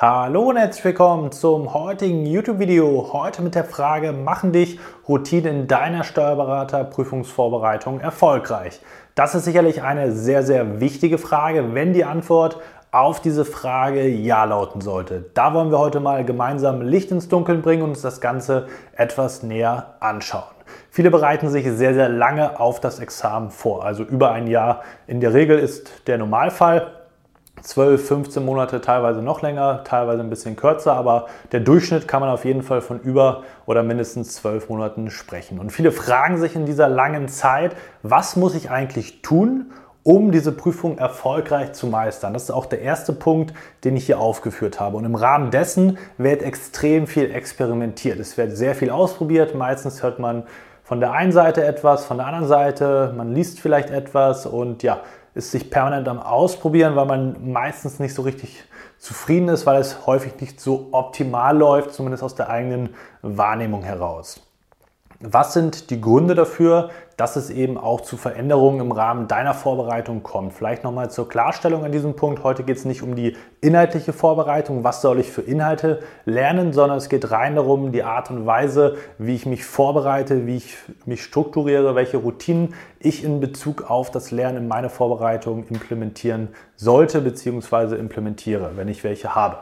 Hallo und herzlich willkommen zum heutigen YouTube-Video. Heute mit der Frage, machen dich Routinen in deiner Steuerberaterprüfungsvorbereitung erfolgreich? Das ist sicherlich eine sehr, sehr wichtige Frage, wenn die Antwort auf diese Frage Ja lauten sollte. Da wollen wir heute mal gemeinsam Licht ins Dunkeln bringen und uns das Ganze etwas näher anschauen. Viele bereiten sich sehr, sehr lange auf das Examen vor, also über ein Jahr. In der Regel ist der Normalfall. 12, 15 Monate, teilweise noch länger, teilweise ein bisschen kürzer, aber der Durchschnitt kann man auf jeden Fall von über oder mindestens 12 Monaten sprechen. Und viele fragen sich in dieser langen Zeit, was muss ich eigentlich tun, um diese Prüfung erfolgreich zu meistern. Das ist auch der erste Punkt, den ich hier aufgeführt habe. Und im Rahmen dessen wird extrem viel experimentiert. Es wird sehr viel ausprobiert. Meistens hört man von der einen Seite etwas, von der anderen Seite, man liest vielleicht etwas und ja, ist sich permanent am Ausprobieren, weil man meistens nicht so richtig zufrieden ist, weil es häufig nicht so optimal läuft, zumindest aus der eigenen Wahrnehmung heraus. Was sind die Gründe dafür, dass es eben auch zu Veränderungen im Rahmen deiner Vorbereitung kommt? Vielleicht nochmal zur Klarstellung an diesem Punkt. Heute geht es nicht um die inhaltliche Vorbereitung, was soll ich für Inhalte lernen, sondern es geht rein darum, die Art und Weise, wie ich mich vorbereite, wie ich mich strukturiere, welche Routinen ich in Bezug auf das Lernen in meine Vorbereitung implementieren sollte bzw. implementiere, wenn ich welche habe.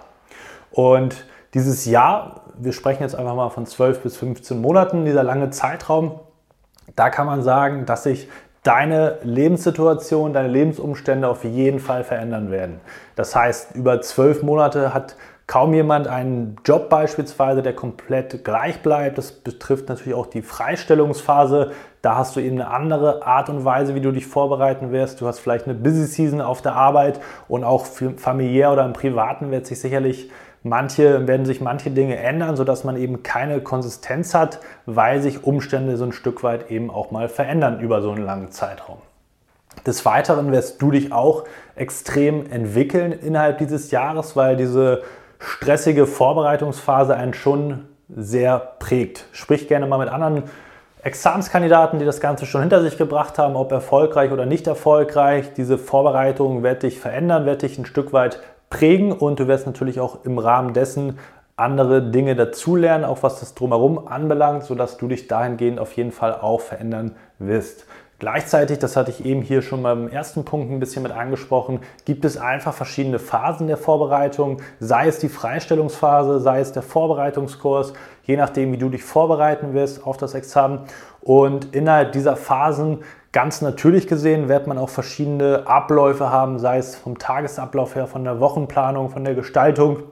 Und dieses Jahr, wir sprechen jetzt einfach mal von 12 bis 15 Monaten, dieser lange Zeitraum, da kann man sagen, dass sich deine Lebenssituation, deine Lebensumstände auf jeden Fall verändern werden. Das heißt, über zwölf Monate hat kaum jemand einen Job beispielsweise, der komplett gleich bleibt. Das betrifft natürlich auch die Freistellungsphase. Da hast du eben eine andere Art und Weise, wie du dich vorbereiten wirst. Du hast vielleicht eine Busy Season auf der Arbeit und auch familiär oder im Privaten wird sich sicherlich Manche werden sich manche Dinge ändern, sodass man eben keine Konsistenz hat, weil sich Umstände so ein Stück weit eben auch mal verändern über so einen langen Zeitraum. Des Weiteren wirst du dich auch extrem entwickeln innerhalb dieses Jahres, weil diese stressige Vorbereitungsphase einen schon sehr prägt. Sprich gerne mal mit anderen Examenskandidaten, die das Ganze schon hinter sich gebracht haben, ob erfolgreich oder nicht erfolgreich. Diese Vorbereitung wird dich verändern, wird dich ein Stück weit prägen und du wirst natürlich auch im Rahmen dessen andere Dinge dazulernen, auch was das drumherum anbelangt, sodass du dich dahingehend auf jeden Fall auch verändern wirst. Gleichzeitig, das hatte ich eben hier schon beim ersten Punkt ein bisschen mit angesprochen, gibt es einfach verschiedene Phasen der Vorbereitung, sei es die Freistellungsphase, sei es der Vorbereitungskurs, je nachdem, wie du dich vorbereiten wirst auf das Examen. Und innerhalb dieser Phasen Ganz natürlich gesehen wird man auch verschiedene Abläufe haben, sei es vom Tagesablauf her, von der Wochenplanung, von der Gestaltung,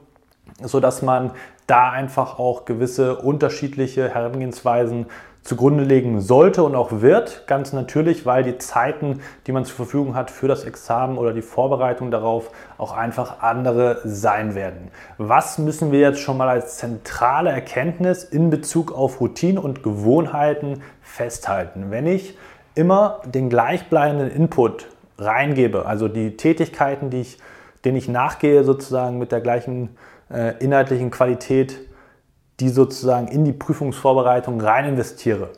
sodass man da einfach auch gewisse unterschiedliche Herangehensweisen zugrunde legen sollte und auch wird, ganz natürlich, weil die Zeiten, die man zur Verfügung hat für das Examen oder die Vorbereitung darauf, auch einfach andere sein werden. Was müssen wir jetzt schon mal als zentrale Erkenntnis in Bezug auf Routine und Gewohnheiten festhalten? Wenn ich immer den gleichbleibenden Input reingebe, also die Tätigkeiten, die ich, denen ich nachgehe, sozusagen mit der gleichen äh, inhaltlichen Qualität, die sozusagen in die Prüfungsvorbereitung rein investiere,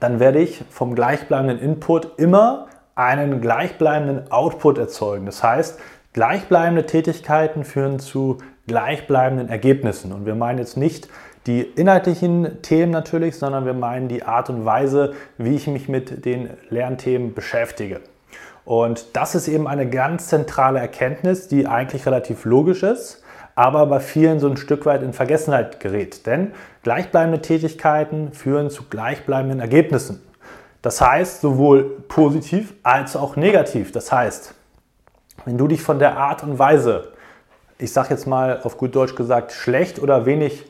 dann werde ich vom gleichbleibenden Input immer einen gleichbleibenden Output erzeugen. Das heißt, gleichbleibende Tätigkeiten führen zu gleichbleibenden Ergebnissen. Und wir meinen jetzt nicht die inhaltlichen Themen natürlich, sondern wir meinen die Art und Weise, wie ich mich mit den Lernthemen beschäftige. Und das ist eben eine ganz zentrale Erkenntnis, die eigentlich relativ logisch ist, aber bei vielen so ein Stück weit in Vergessenheit gerät. Denn gleichbleibende Tätigkeiten führen zu gleichbleibenden Ergebnissen. Das heißt, sowohl positiv als auch negativ. Das heißt, wenn du dich von der Art und Weise, ich sage jetzt mal auf gut Deutsch gesagt, schlecht oder wenig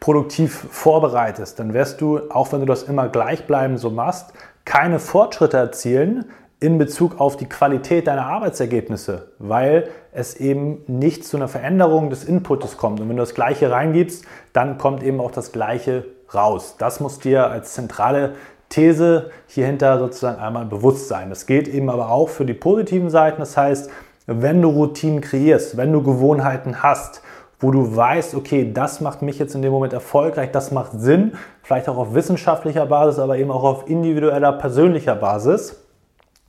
produktiv vorbereitest, dann wirst du, auch wenn du das immer gleichbleibend so machst, keine Fortschritte erzielen in Bezug auf die Qualität deiner Arbeitsergebnisse, weil es eben nicht zu einer Veränderung des Inputs kommt. Und wenn du das Gleiche reingibst, dann kommt eben auch das Gleiche raus. Das muss dir als zentrale These hierhinter sozusagen einmal Bewusstsein. Das gilt eben aber auch für die positiven Seiten. Das heißt, wenn du Routinen kreierst, wenn du Gewohnheiten hast, wo du weißt, okay, das macht mich jetzt in dem Moment erfolgreich, das macht Sinn, vielleicht auch auf wissenschaftlicher Basis, aber eben auch auf individueller, persönlicher Basis,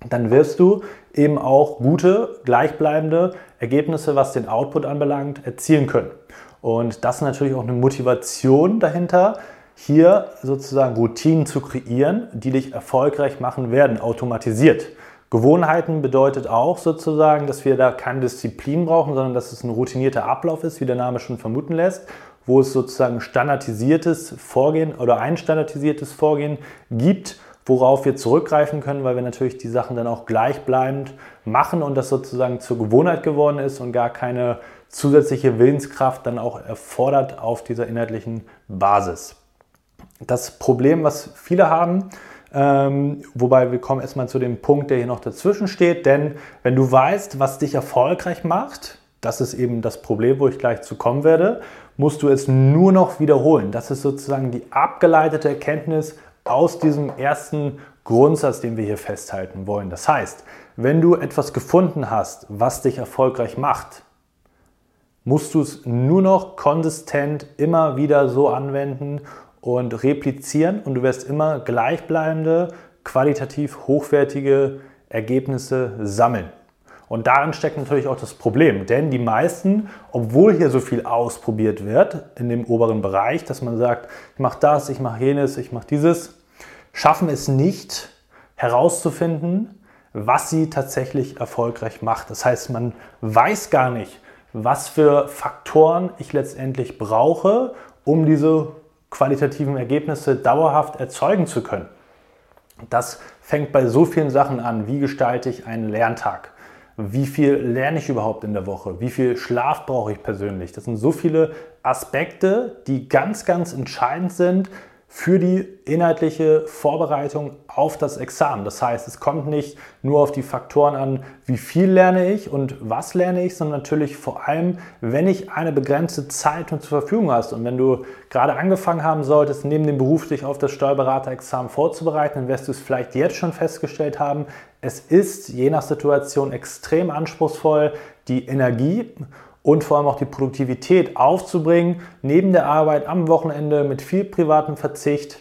dann wirst du eben auch gute, gleichbleibende Ergebnisse, was den Output anbelangt, erzielen können. Und das ist natürlich auch eine Motivation dahinter, hier sozusagen Routinen zu kreieren, die dich erfolgreich machen werden, automatisiert. Gewohnheiten bedeutet auch sozusagen, dass wir da keine Disziplin brauchen, sondern dass es ein routinierter Ablauf ist, wie der Name schon vermuten lässt, wo es sozusagen standardisiertes Vorgehen oder ein standardisiertes Vorgehen gibt, worauf wir zurückgreifen können, weil wir natürlich die Sachen dann auch gleichbleibend machen und das sozusagen zur Gewohnheit geworden ist und gar keine zusätzliche Willenskraft dann auch erfordert auf dieser inhaltlichen Basis. Das Problem, was viele haben, ähm, wobei wir kommen erstmal zu dem Punkt, der hier noch dazwischen steht, denn wenn du weißt, was dich erfolgreich macht, das ist eben das Problem, wo ich gleich zu kommen werde, musst du es nur noch wiederholen. Das ist sozusagen die abgeleitete Erkenntnis aus diesem ersten Grundsatz, den wir hier festhalten wollen. Das heißt, wenn du etwas gefunden hast, was dich erfolgreich macht, musst du es nur noch konsistent immer wieder so anwenden und replizieren und du wirst immer gleichbleibende, qualitativ hochwertige Ergebnisse sammeln. Und darin steckt natürlich auch das Problem, denn die meisten, obwohl hier so viel ausprobiert wird in dem oberen Bereich, dass man sagt, ich mache das, ich mache jenes, ich mache dieses, schaffen es nicht herauszufinden, was sie tatsächlich erfolgreich macht. Das heißt, man weiß gar nicht, was für Faktoren ich letztendlich brauche, um diese qualitativen Ergebnisse dauerhaft erzeugen zu können. Das fängt bei so vielen Sachen an. Wie gestalte ich einen Lerntag? Wie viel lerne ich überhaupt in der Woche? Wie viel Schlaf brauche ich persönlich? Das sind so viele Aspekte, die ganz, ganz entscheidend sind für die inhaltliche Vorbereitung auf das Examen. Das heißt, es kommt nicht nur auf die Faktoren an, wie viel lerne ich und was lerne ich, sondern natürlich vor allem, wenn ich eine begrenzte Zeit zur Verfügung hast und wenn du gerade angefangen haben solltest, neben dem Beruf dich auf das Steuerberaterexamen vorzubereiten, dann wirst du es vielleicht jetzt schon festgestellt haben, es ist je nach Situation extrem anspruchsvoll, die Energie und vor allem auch die Produktivität aufzubringen, neben der Arbeit am Wochenende mit viel privatem Verzicht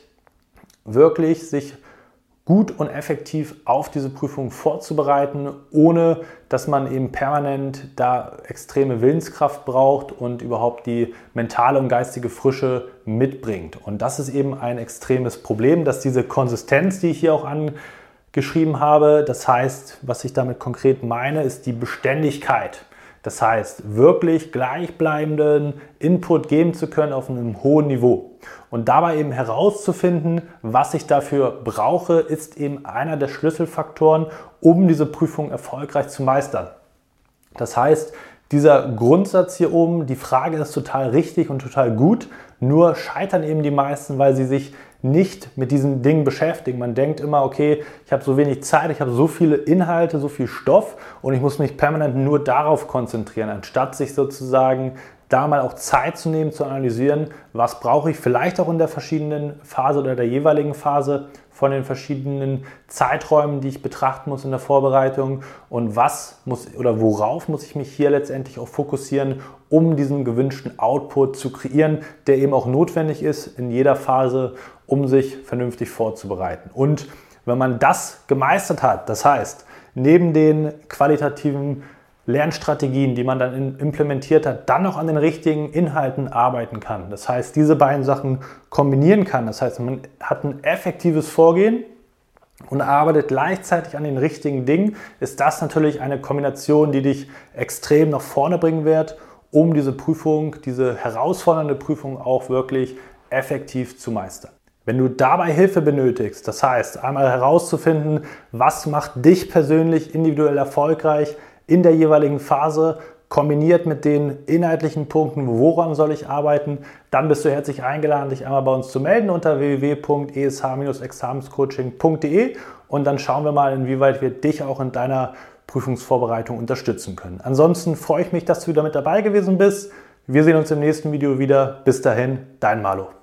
wirklich sich gut und effektiv auf diese Prüfung vorzubereiten, ohne dass man eben permanent da extreme Willenskraft braucht und überhaupt die mentale und geistige Frische mitbringt. Und das ist eben ein extremes Problem, dass diese Konsistenz, die ich hier auch angeschrieben habe, das heißt, was ich damit konkret meine, ist die Beständigkeit das heißt, wirklich gleichbleibenden Input geben zu können auf einem hohen Niveau. Und dabei eben herauszufinden, was ich dafür brauche, ist eben einer der Schlüsselfaktoren, um diese Prüfung erfolgreich zu meistern. Das heißt, dieser Grundsatz hier oben, die Frage ist total richtig und total gut, nur scheitern eben die meisten, weil sie sich nicht mit diesen Dingen beschäftigen. Man denkt immer, okay, ich habe so wenig Zeit, ich habe so viele Inhalte, so viel Stoff und ich muss mich permanent nur darauf konzentrieren, anstatt sich sozusagen da mal auch Zeit zu nehmen, zu analysieren, was brauche ich vielleicht auch in der verschiedenen Phase oder der jeweiligen Phase von den verschiedenen Zeiträumen, die ich betrachten muss in der Vorbereitung und was muss oder worauf muss ich mich hier letztendlich auch fokussieren, um diesen gewünschten Output zu kreieren, der eben auch notwendig ist in jeder Phase, um sich vernünftig vorzubereiten. Und wenn man das gemeistert hat, das heißt, neben den qualitativen Lernstrategien, die man dann implementiert hat, dann noch an den richtigen Inhalten arbeiten kann. Das heißt, diese beiden Sachen kombinieren kann. Das heißt, man hat ein effektives Vorgehen und arbeitet gleichzeitig an den richtigen Dingen, ist das natürlich eine Kombination, die dich extrem nach vorne bringen wird, um diese Prüfung, diese herausfordernde Prüfung auch wirklich effektiv zu meistern. Wenn du dabei Hilfe benötigst, das heißt einmal herauszufinden, was macht dich persönlich individuell erfolgreich, in der jeweiligen Phase kombiniert mit den inhaltlichen Punkten, woran soll ich arbeiten, dann bist du herzlich eingeladen, dich einmal bei uns zu melden unter www.esh-examenscoaching.de und dann schauen wir mal, inwieweit wir dich auch in deiner Prüfungsvorbereitung unterstützen können. Ansonsten freue ich mich, dass du wieder mit dabei gewesen bist. Wir sehen uns im nächsten Video wieder. Bis dahin, dein Malo.